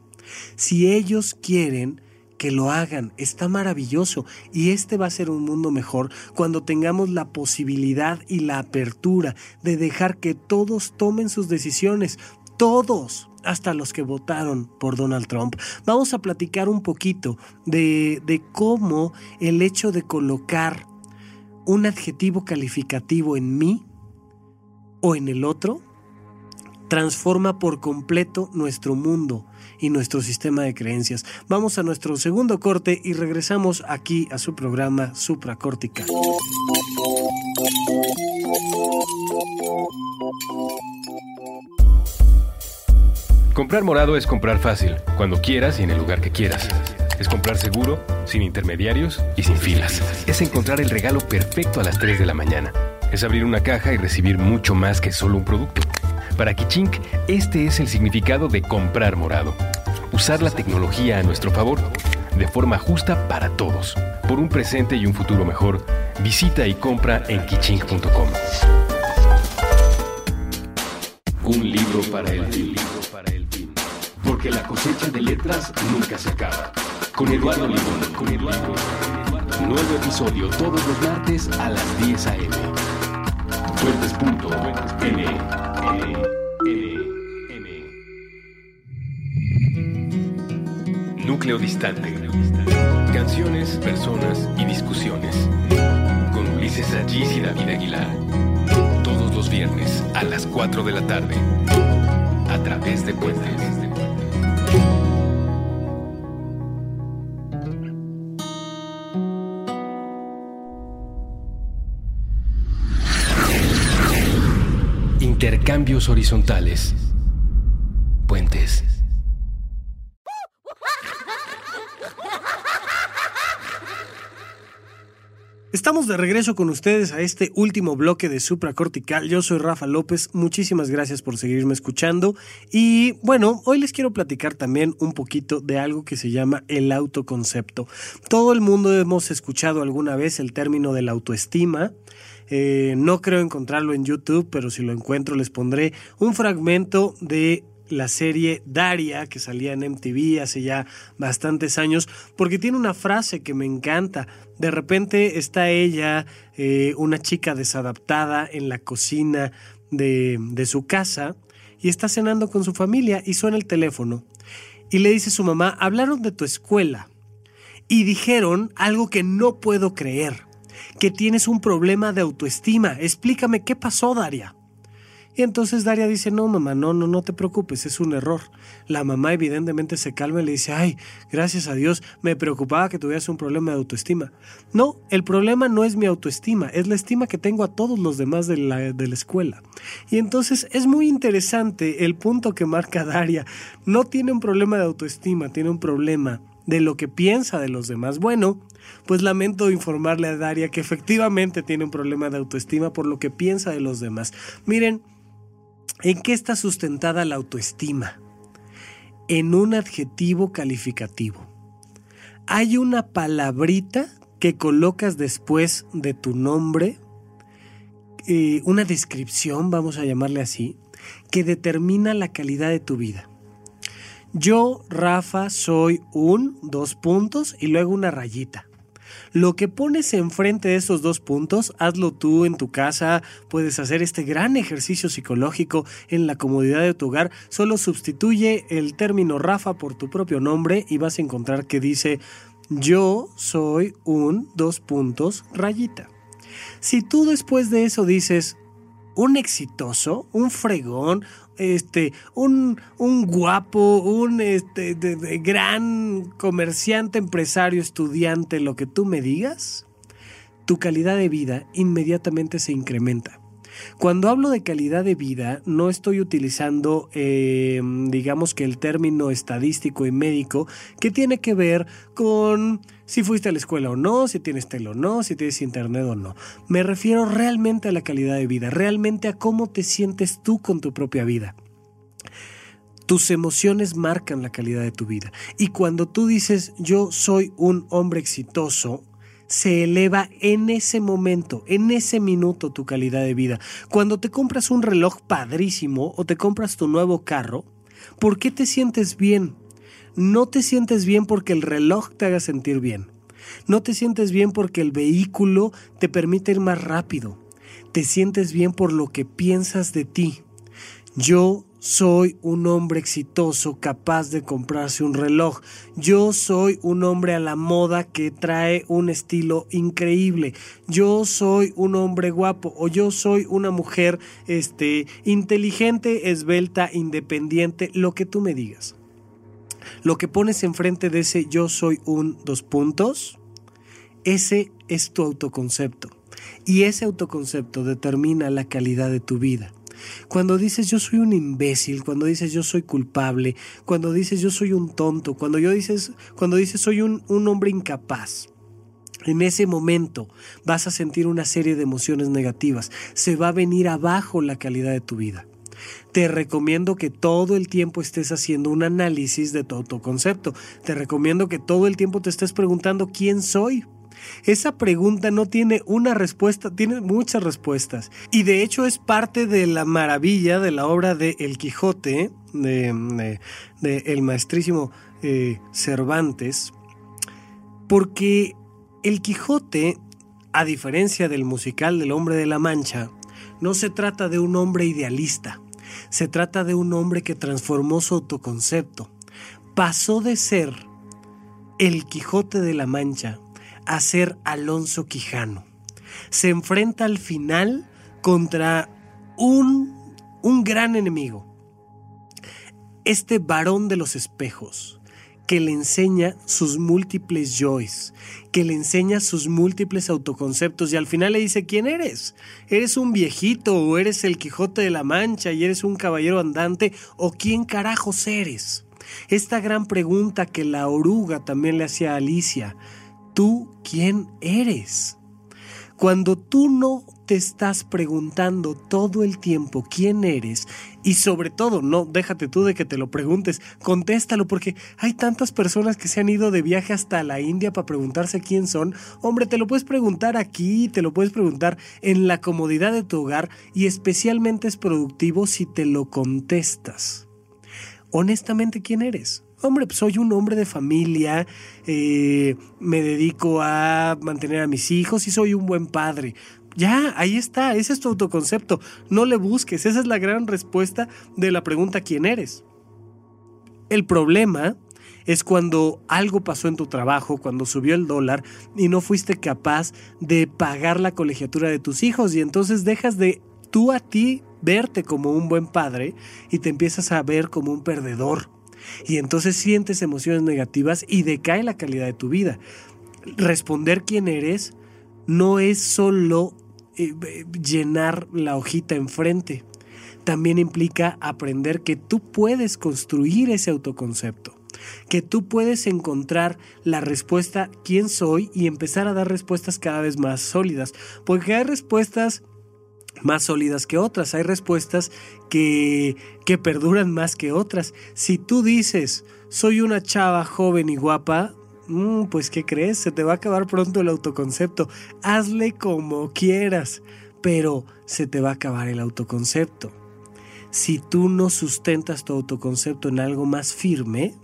Si ellos quieren, que lo hagan, está maravilloso y este va a ser un mundo mejor cuando tengamos la posibilidad y la apertura de dejar que todos tomen sus decisiones, todos hasta los que votaron por Donald Trump. Vamos a platicar un poquito de, de cómo el hecho de colocar un adjetivo calificativo en mí o en el otro transforma por completo nuestro mundo y nuestro sistema de creencias. Vamos a nuestro segundo corte y regresamos aquí a su programa supracortical. Comprar morado es comprar fácil, cuando quieras y en el lugar que quieras. Es comprar seguro, sin intermediarios y sin filas. Es encontrar el regalo perfecto a las 3 de la mañana. Es abrir una caja y recibir mucho más que solo un producto. Para Kichink, este es el significado de comprar morado. Usar la tecnología a nuestro favor, de forma justa para todos. Por un presente y un futuro mejor, visita y compra en kichink.com. Un libro para el porque la cosecha de letras nunca se acaba. Con Eduardo Limón, con Eduardo. Nuevo episodio todos los martes a las 10 a.m. Núcleo distante. Canciones, personas y discusiones. Con Ulises Allís y David Aguilar. Todos los viernes a las 4 de la tarde. A través de Puentes. Intercambios horizontales. Puentes. Estamos de regreso con ustedes a este último bloque de supracortical. Yo soy Rafa López, muchísimas gracias por seguirme escuchando. Y bueno, hoy les quiero platicar también un poquito de algo que se llama el autoconcepto. Todo el mundo hemos escuchado alguna vez el término de la autoestima. Eh, no creo encontrarlo en YouTube, pero si lo encuentro les pondré un fragmento de la serie Daria, que salía en MTV hace ya bastantes años, porque tiene una frase que me encanta. De repente está ella, eh, una chica desadaptada, en la cocina de, de su casa y está cenando con su familia y suena el teléfono. Y le dice a su mamá, hablaron de tu escuela. y dijeron algo que no puedo creer, que tienes un problema de autoestima. Explícame qué pasó, Daria. Y entonces Daria dice, no, mamá, no, no, no te preocupes, es un error. La mamá evidentemente se calma y le dice, ay, gracias a Dios, me preocupaba que tuvieras un problema de autoestima. No, el problema no es mi autoestima, es la estima que tengo a todos los demás de la, de la escuela. Y entonces es muy interesante el punto que marca Daria. No tiene un problema de autoestima, tiene un problema de lo que piensa de los demás. Bueno, pues lamento informarle a Daria que efectivamente tiene un problema de autoestima por lo que piensa de los demás. Miren, ¿En qué está sustentada la autoestima? En un adjetivo calificativo. Hay una palabrita que colocas después de tu nombre, eh, una descripción, vamos a llamarle así, que determina la calidad de tu vida. Yo, Rafa, soy un, dos puntos y luego una rayita. Lo que pones enfrente de esos dos puntos, hazlo tú en tu casa, puedes hacer este gran ejercicio psicológico en la comodidad de tu hogar, solo sustituye el término Rafa por tu propio nombre y vas a encontrar que dice yo soy un dos puntos rayita. Si tú después de eso dices un exitoso, un fregón, este, un, un guapo, un este, gran comerciante, empresario, estudiante, lo que tú me digas, tu calidad de vida inmediatamente se incrementa. Cuando hablo de calidad de vida, no estoy utilizando, eh, digamos que el término estadístico y médico que tiene que ver con si fuiste a la escuela o no, si tienes tele o no, si tienes internet o no. Me refiero realmente a la calidad de vida, realmente a cómo te sientes tú con tu propia vida. Tus emociones marcan la calidad de tu vida. Y cuando tú dices yo soy un hombre exitoso, se eleva en ese momento, en ese minuto tu calidad de vida. Cuando te compras un reloj padrísimo o te compras tu nuevo carro, ¿por qué te sientes bien? No te sientes bien porque el reloj te haga sentir bien. No te sientes bien porque el vehículo te permite ir más rápido. Te sientes bien por lo que piensas de ti. Yo soy un hombre exitoso capaz de comprarse un reloj. Yo soy un hombre a la moda que trae un estilo increíble. Yo soy un hombre guapo o yo soy una mujer este inteligente, esbelta, independiente, lo que tú me digas. Lo que pones enfrente de ese yo soy un dos puntos, ese es tu autoconcepto. Y ese autoconcepto determina la calidad de tu vida. Cuando dices yo soy un imbécil, cuando dices yo soy culpable, cuando dices yo soy un tonto, cuando yo dices, cuando dices soy un, un hombre incapaz. En ese momento vas a sentir una serie de emociones negativas. Se va a venir abajo la calidad de tu vida. Te recomiendo que todo el tiempo estés haciendo un análisis de tu autoconcepto. Te recomiendo que todo el tiempo te estés preguntando quién soy. Esa pregunta no tiene una respuesta, tiene muchas respuestas. Y de hecho es parte de la maravilla de la obra de El Quijote, de, el maestrísimo eh, Cervantes, porque El Quijote, a diferencia del musical del Hombre de la Mancha, no se trata de un hombre idealista, se trata de un hombre que transformó su autoconcepto. Pasó de ser el Quijote de la Mancha a ser Alonso Quijano. Se enfrenta al final contra un, un gran enemigo. Este varón de los espejos, que le enseña sus múltiples joys, que le enseña sus múltiples autoconceptos y al final le dice, ¿quién eres? ¿Eres un viejito o eres el Quijote de la Mancha y eres un caballero andante o quién carajos eres? Esta gran pregunta que la oruga también le hacía a Alicia, ¿Tú quién eres? Cuando tú no te estás preguntando todo el tiempo quién eres y sobre todo, no, déjate tú de que te lo preguntes, contéstalo porque hay tantas personas que se han ido de viaje hasta la India para preguntarse quién son. Hombre, te lo puedes preguntar aquí, te lo puedes preguntar en la comodidad de tu hogar y especialmente es productivo si te lo contestas. Honestamente, ¿quién eres? Hombre, pues soy un hombre de familia, eh, me dedico a mantener a mis hijos y soy un buen padre. Ya, ahí está, ese es tu autoconcepto. No le busques, esa es la gran respuesta de la pregunta ¿quién eres? El problema es cuando algo pasó en tu trabajo, cuando subió el dólar y no fuiste capaz de pagar la colegiatura de tus hijos y entonces dejas de tú a ti verte como un buen padre y te empiezas a ver como un perdedor. Y entonces sientes emociones negativas y decae la calidad de tu vida. Responder quién eres no es solo llenar la hojita enfrente. También implica aprender que tú puedes construir ese autoconcepto que tú puedes encontrar la respuesta quién soy y empezar a dar respuestas cada vez más sólidas, porque hay respuestas más sólidas que otras, hay respuestas que, que perduran más que otras. Si tú dices, soy una chava joven y guapa, mm, pues ¿qué crees? Se te va a acabar pronto el autoconcepto. Hazle como quieras, pero se te va a acabar el autoconcepto. Si tú no sustentas tu autoconcepto en algo más firme,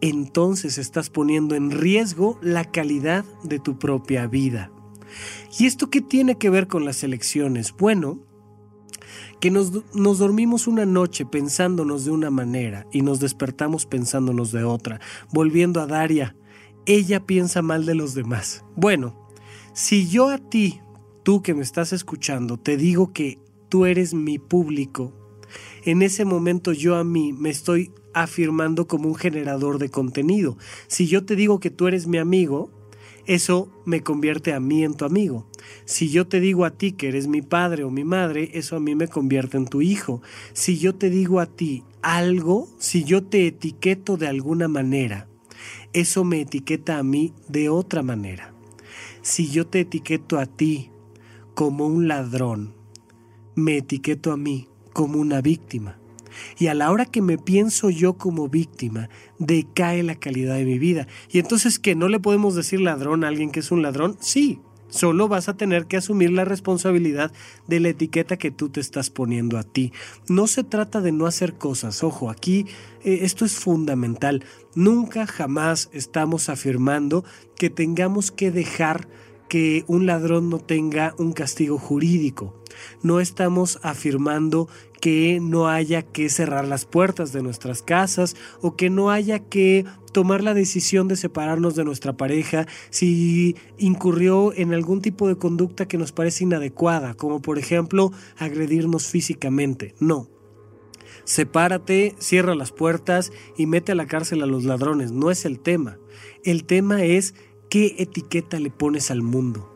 entonces estás poniendo en riesgo la calidad de tu propia vida. ¿Y esto qué tiene que ver con las elecciones? Bueno, que nos, nos, dormimos una noche pensándonos de una manera y nos despertamos pensándonos de otra, volviendo a Daria, ella piensa mal de los demás. Bueno, si yo a ti, tú que me estás escuchando, te digo que tú eres mi público, en ese momento yo a mí me estoy afirmando como un generador de contenido. Si yo te digo que tú eres mi amigo, eso me convierte a mí en tu amigo. Si yo te digo a ti que eres mi padre o mi madre, eso a mí me convierte en tu hijo. Si yo te digo a ti algo, si yo te etiqueto de alguna manera, eso me etiqueta a mí de otra manera. Si yo te etiqueto a ti como un ladrón, me etiqueto a mí como una víctima. Y a la hora que me pienso yo como víctima, decae la calidad de mi vida. Y entonces, ¿que no le podemos decir ladrón a alguien que es un ladrón? Sí, solo vas a tener que asumir la responsabilidad de la etiqueta que tú te estás poniendo a ti. No se trata de no hacer cosas, ojo, aquí eh, esto es fundamental. Nunca jamás estamos afirmando que tengamos que dejar que un ladrón no tenga un castigo jurídico. No estamos afirmando que no haya que cerrar las puertas de nuestras casas o que no haya que tomar la decisión de separarnos de nuestra pareja si incurrió en algún tipo de conducta que nos parece inadecuada, como por ejemplo agredirnos físicamente. No. Sepárate, cierra las puertas y mete a la cárcel a los ladrones. No es el tema. El tema es qué etiqueta le pones al mundo.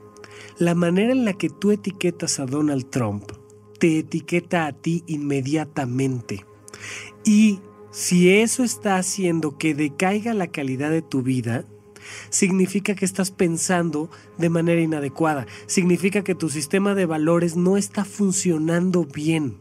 La manera en la que tú etiquetas a Donald Trump te etiqueta a ti inmediatamente. Y si eso está haciendo que decaiga la calidad de tu vida, significa que estás pensando de manera inadecuada, significa que tu sistema de valores no está funcionando bien.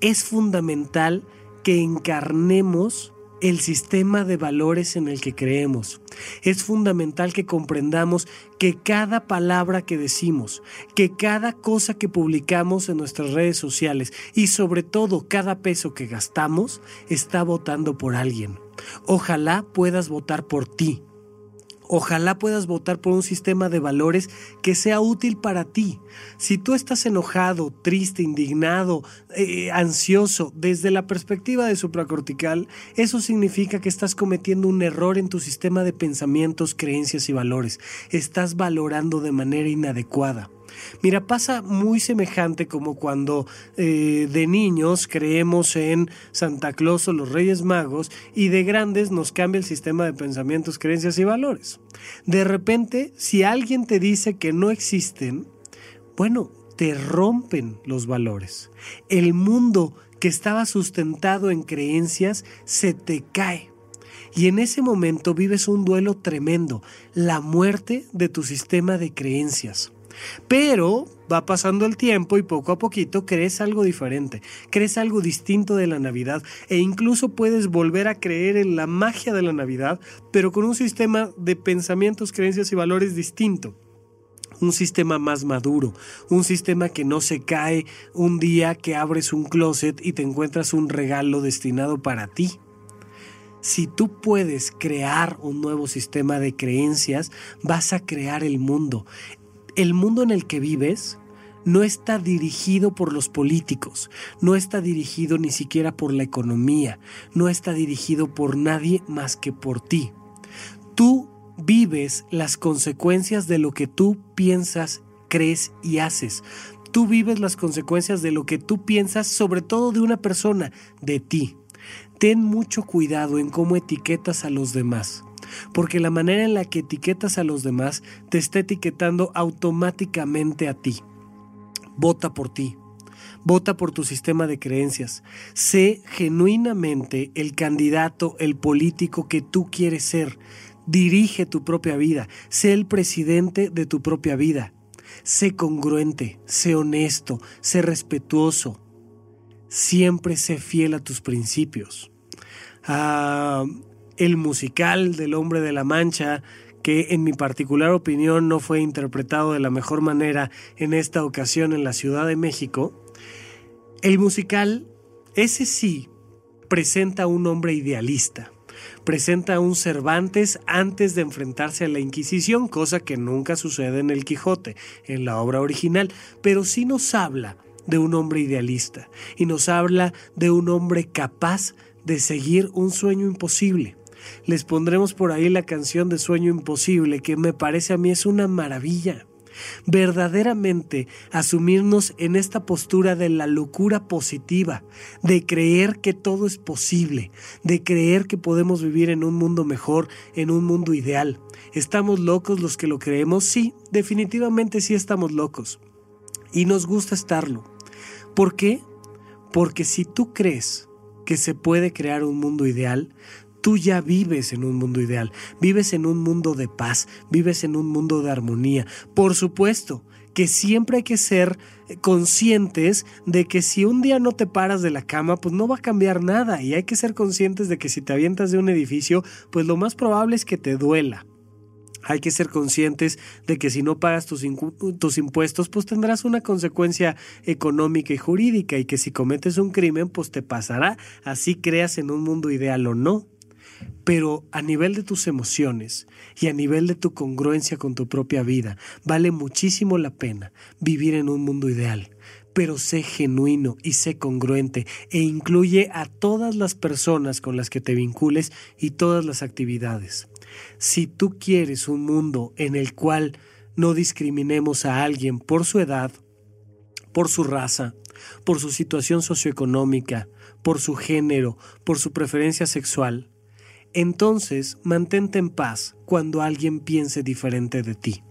Es fundamental que encarnemos el sistema de valores en el que creemos. Es fundamental que comprendamos que cada palabra que decimos, que cada cosa que publicamos en nuestras redes sociales y sobre todo cada peso que gastamos está votando por alguien. Ojalá puedas votar por ti, Ojalá puedas votar por un sistema de valores que sea útil para ti. Si tú estás enojado, triste, indignado, eh, ansioso desde la perspectiva de supracortical, eso significa que estás cometiendo un error en tu sistema de pensamientos, creencias y valores. Estás valorando de manera inadecuada. Mira, pasa muy semejante como cuando eh, de niños creemos en Santa Claus o los Reyes Magos y de grandes nos cambia el sistema de pensamientos, creencias y valores. De repente, si alguien te dice que no existen, bueno, te rompen los valores. El mundo que estaba sustentado en creencias se te cae. Y en ese momento vives un duelo tremendo, la muerte de tu sistema de creencias. Pero va pasando el tiempo y poco a poquito crees algo diferente, crees algo distinto de la Navidad e incluso puedes volver a creer en la magia de la Navidad, pero con un sistema de pensamientos, creencias y valores distinto un sistema más maduro, un sistema que no se cae un día que abres un closet y te encuentras un regalo destinado para ti. Si tú puedes crear un nuevo sistema de creencias, vas a crear el mundo el mundo en el que vives no está dirigido por los políticos, no está dirigido ni siquiera por la economía, no está dirigido por nadie más que por ti. Tú vives las consecuencias de lo que tú piensas, crees y haces. Tú vives las consecuencias de lo que tú piensas, sobre todo de una persona, de ti. Ten mucho cuidado en cómo etiquetas a los demás, porque la manera en la que etiquetas a los demás te está etiquetando automáticamente a ti. Vota por ti. Vota por tu sistema de creencias. Sé genuinamente el candidato, el político que tú quieres ser. Dirige tu propia vida. Sé el presidente de tu propia vida. Sé congruente, sé honesto, sé respetuoso. Siempre sé fiel a tus principios. Ah, el musical del hombre de la mancha, que en mi particular opinión no fue interpretado de la mejor manera en esta ocasión en la Ciudad de México, el musical, ese sí, presenta a un hombre idealista, presenta a un Cervantes antes de enfrentarse a la Inquisición, cosa que nunca sucede en el Quijote, en la obra original, pero sí nos habla de un hombre idealista y nos habla de un hombre capaz de seguir un sueño imposible. Les pondremos por ahí la canción de Sueño Imposible, que me parece a mí es una maravilla. Verdaderamente asumirnos en esta postura de la locura positiva, de creer que todo es posible, de creer que podemos vivir en un mundo mejor, en un mundo ideal. ¿Estamos locos los que lo creemos? Sí, definitivamente sí estamos locos. Y nos gusta estarlo. ¿Por qué? Porque si tú crees que se puede crear un mundo ideal, tú ya vives en un mundo ideal, vives en un mundo de paz, vives en un mundo de armonía. Por supuesto que siempre hay que ser conscientes de que si un día no te paras de la cama, pues no va a cambiar nada y hay que ser conscientes de que si te avientas de un edificio, pues lo más probable es que te duela. Hay que ser conscientes de que si no pagas tus, tus, impuestos, pues tendrás una consecuencia económica y jurídica y que si cometes un crimen, pues te pasará, así creas en un mundo ideal o no. Pero a nivel de tus emociones y a nivel de tu congruencia con tu propia vida, vale muchísimo la pena vivir en un mundo ideal. Pero sé genuino y sé congruente e incluye a todas las personas con las que te vincules y todas las actividades. Si tú quieres un mundo en el cual no discriminemos a alguien por su edad, por su raza, por su situación socioeconómica, por su género, por su preferencia sexual, entonces mantente en paz cuando alguien piense diferente de ti.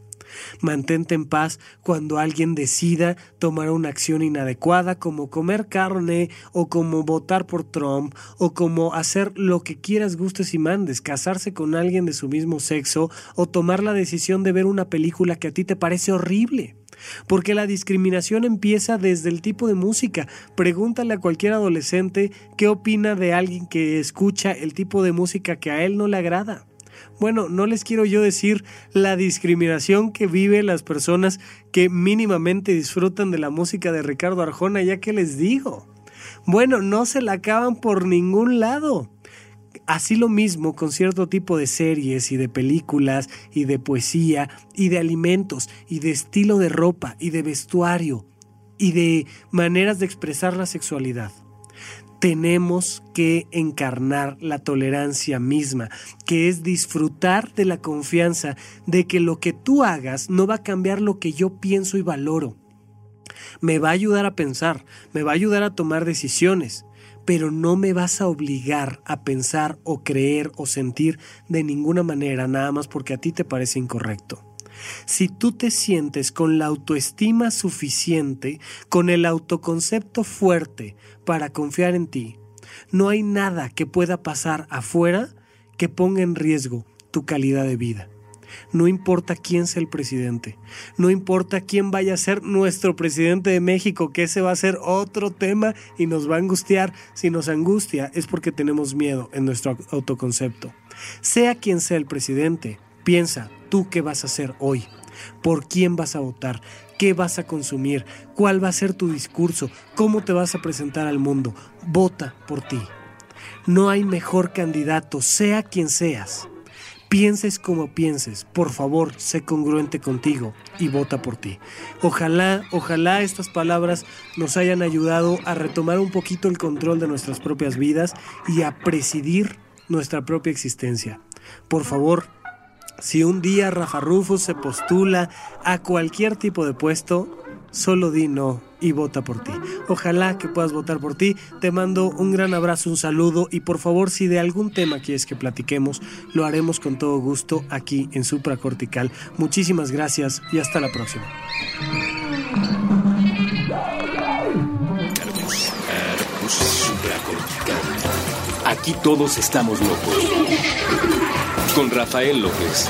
Mantente en paz cuando alguien decida tomar una acción inadecuada como comer carne o como votar por Trump o como hacer lo que quieras, gustes y mandes, casarse con alguien de su mismo sexo o tomar la decisión de ver una película que a ti te parece horrible. Porque la discriminación empieza desde el tipo de música. Pregúntale a cualquier adolescente qué opina de alguien que escucha el tipo de música que a él no le agrada. Bueno, no les quiero yo decir la discriminación que viven las personas que mínimamente disfrutan de la música de Ricardo Arjona, ya que les digo. Bueno, no se la acaban por ningún lado. Así lo mismo con cierto tipo de series y de películas y de poesía y de alimentos y de estilo de ropa y de vestuario y de maneras de expresar la sexualidad tenemos que encarnar la tolerancia misma, que es disfrutar de la confianza de que lo que tú hagas no va a cambiar lo que yo pienso y valoro. Me va a ayudar a pensar, me va a ayudar a tomar decisiones, pero no me vas a obligar a pensar o creer o sentir de ninguna manera nada más porque a ti te parece incorrecto. Si tú te sientes con la autoestima suficiente, con el autoconcepto fuerte para confiar en ti, no hay nada que pueda pasar afuera que ponga en riesgo tu calidad de vida. No importa quién sea el presidente, no importa quién vaya a ser nuestro presidente de México, que ese va a ser otro tema y nos va a angustiar. Si nos angustia es porque tenemos miedo en nuestro autoconcepto. Sea quien sea el presidente, piensa, tú qué vas a hacer hoy, por quién vas a votar, qué vas a consumir, cuál va a ser tu discurso, cómo te vas a presentar al mundo. Vota por ti. No hay mejor candidato, sea quien seas. Pienses como pienses, por favor, sé congruente contigo y vota por ti. Ojalá, ojalá estas palabras nos hayan ayudado a retomar un poquito el control de nuestras propias vidas y a presidir nuestra propia existencia. Por favor, si un día Rafa Rufus se postula a cualquier tipo de puesto, solo di no y vota por ti. Ojalá que puedas votar por ti. Te mando un gran abrazo, un saludo y por favor si de algún tema quieres que platiquemos, lo haremos con todo gusto aquí en Supracortical. Muchísimas gracias y hasta la próxima. Aquí todos estamos locos. Con Rafael López.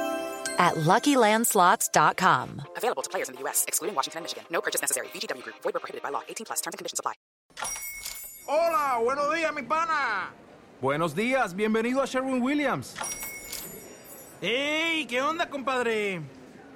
at LuckyLandSlots.com. Available to players in the U.S., excluding Washington and Michigan. No purchase necessary. VGW Group. Void where prohibited by law. 18 plus. Terms and conditions apply. Hola, buenos días, mi pana. Buenos días, bienvenido a Sherwin Williams. ¡Ey! ¿Qué onda, compadre?